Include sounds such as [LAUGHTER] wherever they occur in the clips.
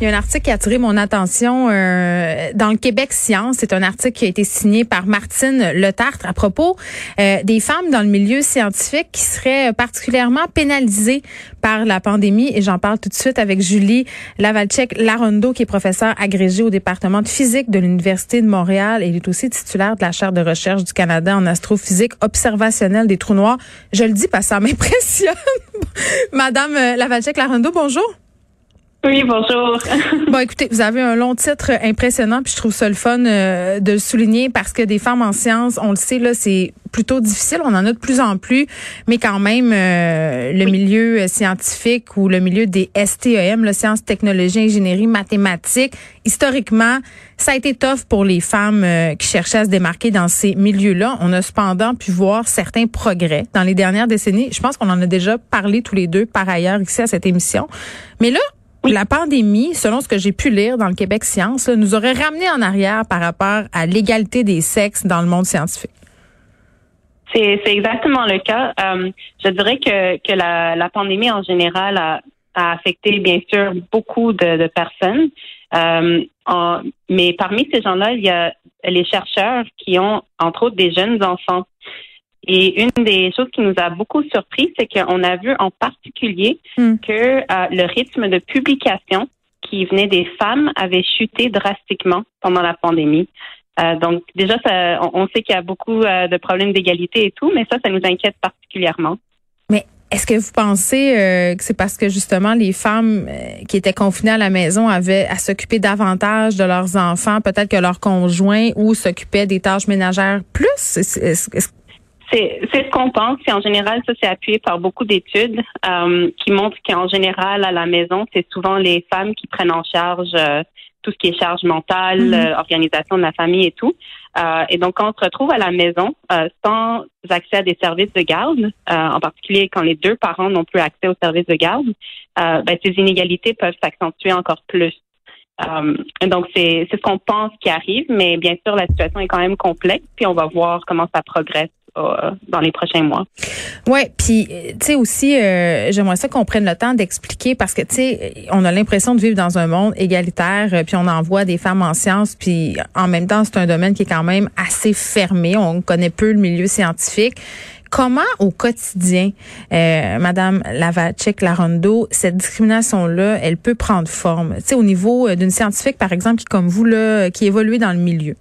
Il y a un article qui a attiré mon attention euh, dans le Québec Science. C'est un article qui a été signé par Martine Letartre à propos euh, des femmes dans le milieu scientifique qui seraient particulièrement pénalisées par la pandémie. Et j'en parle tout de suite avec Julie Lavalchek-Larondo, qui est professeure agrégée au département de physique de l'Université de Montréal. Elle est aussi titulaire de la chaire de recherche du Canada en astrophysique observationnelle des trous noirs. Je le dis parce que ça m'impressionne. [LAUGHS] Madame euh, Lavalchek-Larondo, bonjour. Oui, bonjour. [LAUGHS] bon, écoutez, vous avez un long titre impressionnant, puis je trouve ça le fun euh, de le souligner parce que des femmes en sciences, on le sait, là, c'est plutôt difficile. On en a de plus en plus, mais quand même, euh, le milieu scientifique ou le milieu des STEM, le sciences, technologies, ingénierie, mathématiques, historiquement, ça a été tough pour les femmes euh, qui cherchaient à se démarquer dans ces milieux-là. On a cependant pu voir certains progrès dans les dernières décennies. Je pense qu'on en a déjà parlé tous les deux par ailleurs ici à cette émission. Mais là, la pandémie, selon ce que j'ai pu lire dans le Québec Science, nous aurait ramené en arrière par rapport à l'égalité des sexes dans le monde scientifique. C'est exactement le cas. Euh, je dirais que, que la, la, pandémie en général a, a, affecté bien sûr beaucoup de, de personnes. Euh, en, mais parmi ces gens-là, il y a les chercheurs qui ont, entre autres, des jeunes enfants. Et une des choses qui nous a beaucoup surpris, c'est qu'on a vu en particulier hmm. que euh, le rythme de publication qui venait des femmes avait chuté drastiquement pendant la pandémie. Euh, donc déjà, ça, on, sait qu'il y a beaucoup euh, de problèmes d'égalité et tout, mais ça, ça nous inquiète particulièrement. Mais est-ce que vous pensez que c'est parce que justement les femmes qui étaient confinées à la maison avaient à s'occuper davantage de leurs enfants, peut-être que leurs conjoints, ou s'occupaient des tâches ménagères plus? Est-ce, c'est ce qu'on pense. Et en général, ça c'est appuyé par beaucoup d'études euh, qui montrent qu'en général, à la maison, c'est souvent les femmes qui prennent en charge euh, tout ce qui est charge mentale, mm-hmm. euh, organisation de la famille et tout. et donc, quand on se retrouve à la maison sans accès à des services de garde, en particulier quand les deux parents n'ont plus accès aux services de garde, ben, ces inégalités peuvent s'accentuer encore plus. donc, c'est ce qu'on pense qui arrive, mais bien sûr, la situation est quand même complexe, puis on va voir comment ça progresse euh, dans les prochains mois. Ouais, puis tu sais aussi, euh, j'aimerais ça qu'on prenne le temps d'expliquer parce que tu sais, on a l'impression de vivre dans un monde égalitaire, euh, puis on envoie des femmes en sciences, puis en même temps c'est un domaine qui est quand même assez fermé. On connaît peu le milieu scientifique. Comment au quotidien, euh, Madame Lavacek Larondo, cette discrimination-là, elle peut prendre forme, tu sais, au niveau d'une scientifique par exemple qui comme vous là, qui évolue dans le milieu.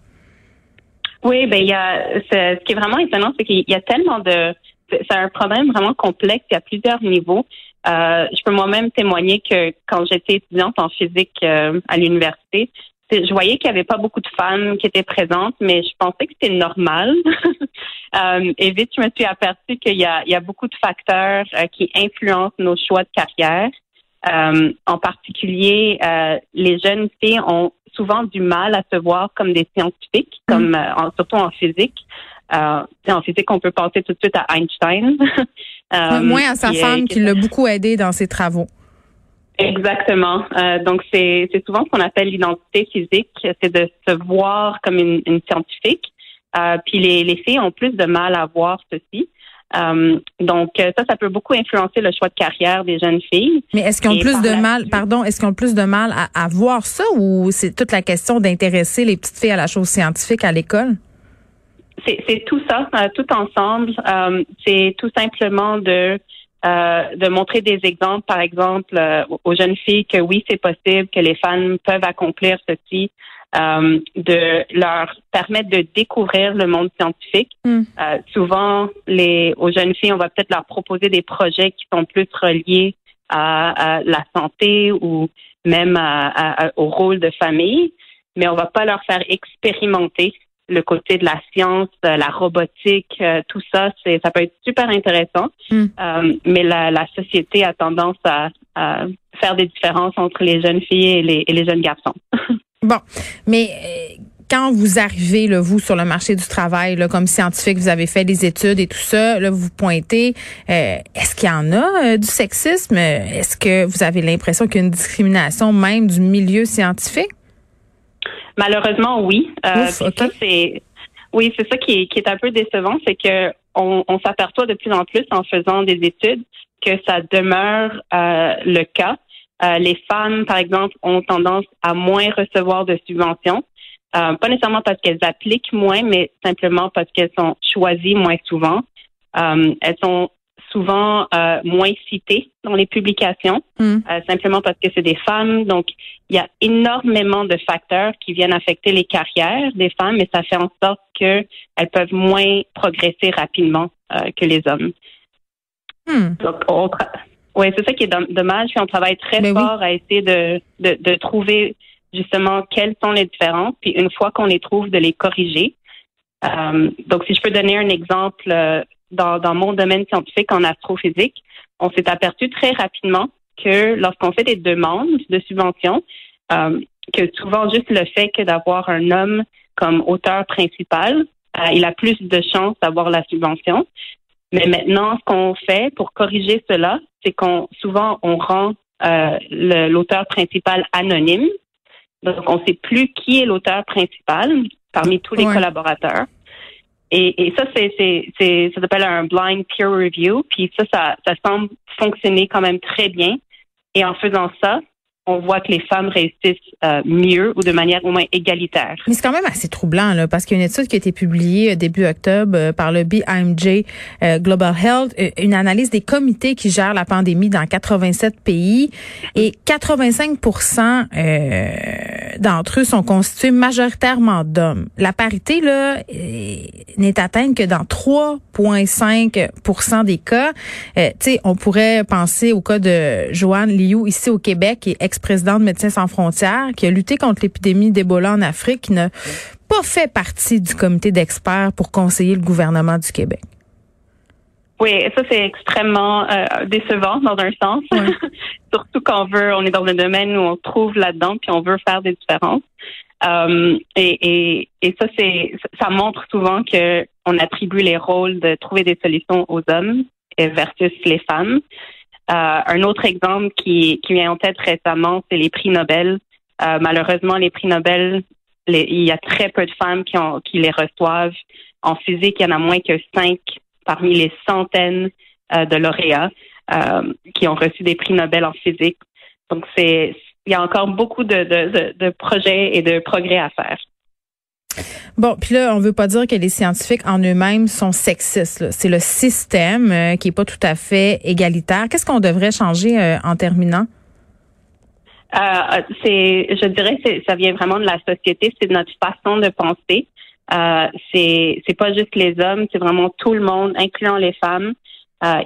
Oui, ben il y a ce, qui est vraiment étonnant, c'est qu'il y a tellement de c'est un problème vraiment complexe. Il y a plusieurs niveaux. Euh, je peux moi-même témoigner que quand j'étais étudiante en physique euh, à l'université, je voyais qu'il n'y avait pas beaucoup de femmes qui étaient présentes, mais je pensais que c'était normal. [LAUGHS] euh, et vite, je me suis aperçue qu'il y a, il y a beaucoup de facteurs euh, qui influencent nos choix de carrière. Euh, en particulier, les jeunes filles ont souvent du mal à se voir comme des scientifiques, comme mm. euh, surtout en physique. Euh, en physique, on peut penser tout de suite à Einstein. [LAUGHS] euh, Moins à sa femme qui l'a beaucoup aidé dans ses travaux. Exactement. Euh, donc, c'est souvent ce qu'on appelle l'identité physique, c'est de se voir comme une, une scientifique. Puis les, les filles ont plus de mal à voir ceci. Euh, donc ça, ça peut beaucoup influencer le choix de carrière des jeunes filles. Mais est-ce qu'ils ont plus de mal, pardon, est-ce qu'ils ont plus de mal à, à voir ça ou c'est toute la question d'intéresser les petites filles à la chose scientifique à l'école? C'est tout ça, euh, tout ensemble. Euh, c'est tout simplement de de montrer des exemples, par exemple, aux jeunes filles que oui, c'est possible, que les femmes peuvent accomplir ceci, euh, de leur permettre de découvrir le monde scientifique. Hmm. Euh, souvent, les, aux jeunes filles, on va peut-être leur proposer des projets qui sont plus reliés à, la santé ou même au rôle de famille, mais on va pas leur faire expérimenter le côté de la science, la robotique, tout ça, c'est ça peut être super intéressant. Hmm. mais la, la, société a tendance à, à, faire des différences entre les jeunes filles et les, et les jeunes garçons. [LAUGHS] bon, mais quand vous arrivez, là, vous, sur le marché du travail, là, comme scientifique, vous avez fait des études et tout ça, là, vous pointez, euh, est-ce qu'il y en a euh, du sexisme? Est-ce que vous avez l'impression qu'il y a une discrimination même du milieu scientifique? Malheureusement, oui. Euh, c'est, oui, c'est ça qui est, qui est un peu décevant, c'est que on, on s'aperçoit de plus en plus en faisant des études que ça demeure le cas. les femmes, par exemple, ont tendance à moins recevoir de subventions. Euh, pas nécessairement parce qu'elles appliquent moins, mais simplement parce qu'elles sont choisies moins souvent. Euh, elles sont souvent euh, moins citées dans les publications, hmm. simplement parce que c'est des femmes. Donc, il y a énormément de facteurs qui viennent affecter les carrières des femmes, et ça fait en sorte qu'elles peuvent moins progresser rapidement que les hommes. Hmm. Donc, oui, c'est ça qui est dommage. Puis on travaille très ben fort à essayer de, de, de trouver justement quelles sont les différences, puis une fois qu'on les trouve, de les corriger. Euh, donc, si je peux donner un exemple, euh, dans, dans mon domaine scientifique en astrophysique, on s'est aperçu très rapidement que lorsqu'on fait des demandes de subventions, euh, que souvent juste le fait que d'avoir un homme comme auteur principal, euh, il a plus de chances d'avoir la subvention. Mais maintenant, ce qu'on fait pour corriger cela, c'est qu'on souvent on rend euh, l'auteur principal anonyme donc, on ne sait plus qui est l'auteur principal parmi tous les collaborateurs. Et, et ça, c'est, c'est, ça s'appelle un blind peer review. Puis ça, ça, ça semble fonctionner quand même très bien. Et en faisant ça, on voit que les femmes réussissent euh, mieux ou de manière au moins égalitaire. Mais c'est quand même assez troublant là, parce qu'il y a une étude qui a été publiée euh, début octobre euh, par le BIMJ Global Health, une analyse des comités qui gèrent la pandémie dans 87 pays et 85 d'entre eux sont constitués majoritairement d'hommes. La parité là n'est atteinte que dans 3,5% des cas. tu sais, on pourrait penser au cas de Joanne Liu ici au Québec qui est ex-président de Médecins sans frontières, qui a lutté contre l'épidémie d'Ebola en Afrique, qui n'a pas fait partie du comité d'experts pour conseiller le gouvernement du Québec. Oui, ça c'est extrêmement euh, décevant dans un sens, [LAUGHS] surtout quand on veut, on est dans un domaine où on trouve là-dedans puis on veut faire des différences. Euh, et, et, ça c'est, ça montre souvent que on attribue les rôles de trouver des solutions aux hommes versus les femmes. Euh, un autre exemple qui, qui vient en tête récemment, c'est les prix Nobel. Malheureusement, les prix Nobel, il y a très peu de femmes qui, ont, qui les reçoivent. En physique, il y en a moins que cinq parmi les centaines euh, de lauréats qui ont reçu des prix Nobel en physique. Donc, c'est il y a encore beaucoup de, de, de projets et de progrès à faire. Bon, puis là, on veut pas dire que les scientifiques en eux-mêmes sont sexistes. C'est le système euh, qui est pas tout à fait égalitaire. Qu'est-ce qu'on devrait changer euh, en terminant? Euh, c'est, je dirais, que ça vient vraiment de la société, c'est de notre façon de penser. Euh, c'est, c'est pas juste les hommes, c'est vraiment tout le monde, incluant les femmes.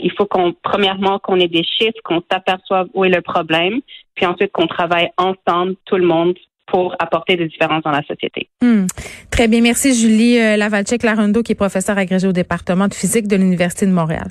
il faut qu'on, premièrement, qu'on ait des chiffres, qu'on s'aperçoive où est le problème, puis ensuite qu'on travaille ensemble, tout le monde, pour apporter des différences dans la société. Hmm. Très bien. Merci, Julie euh, Lavalchek-Larundo, qui est professeure agrégée au département de physique de l'Université de Montréal.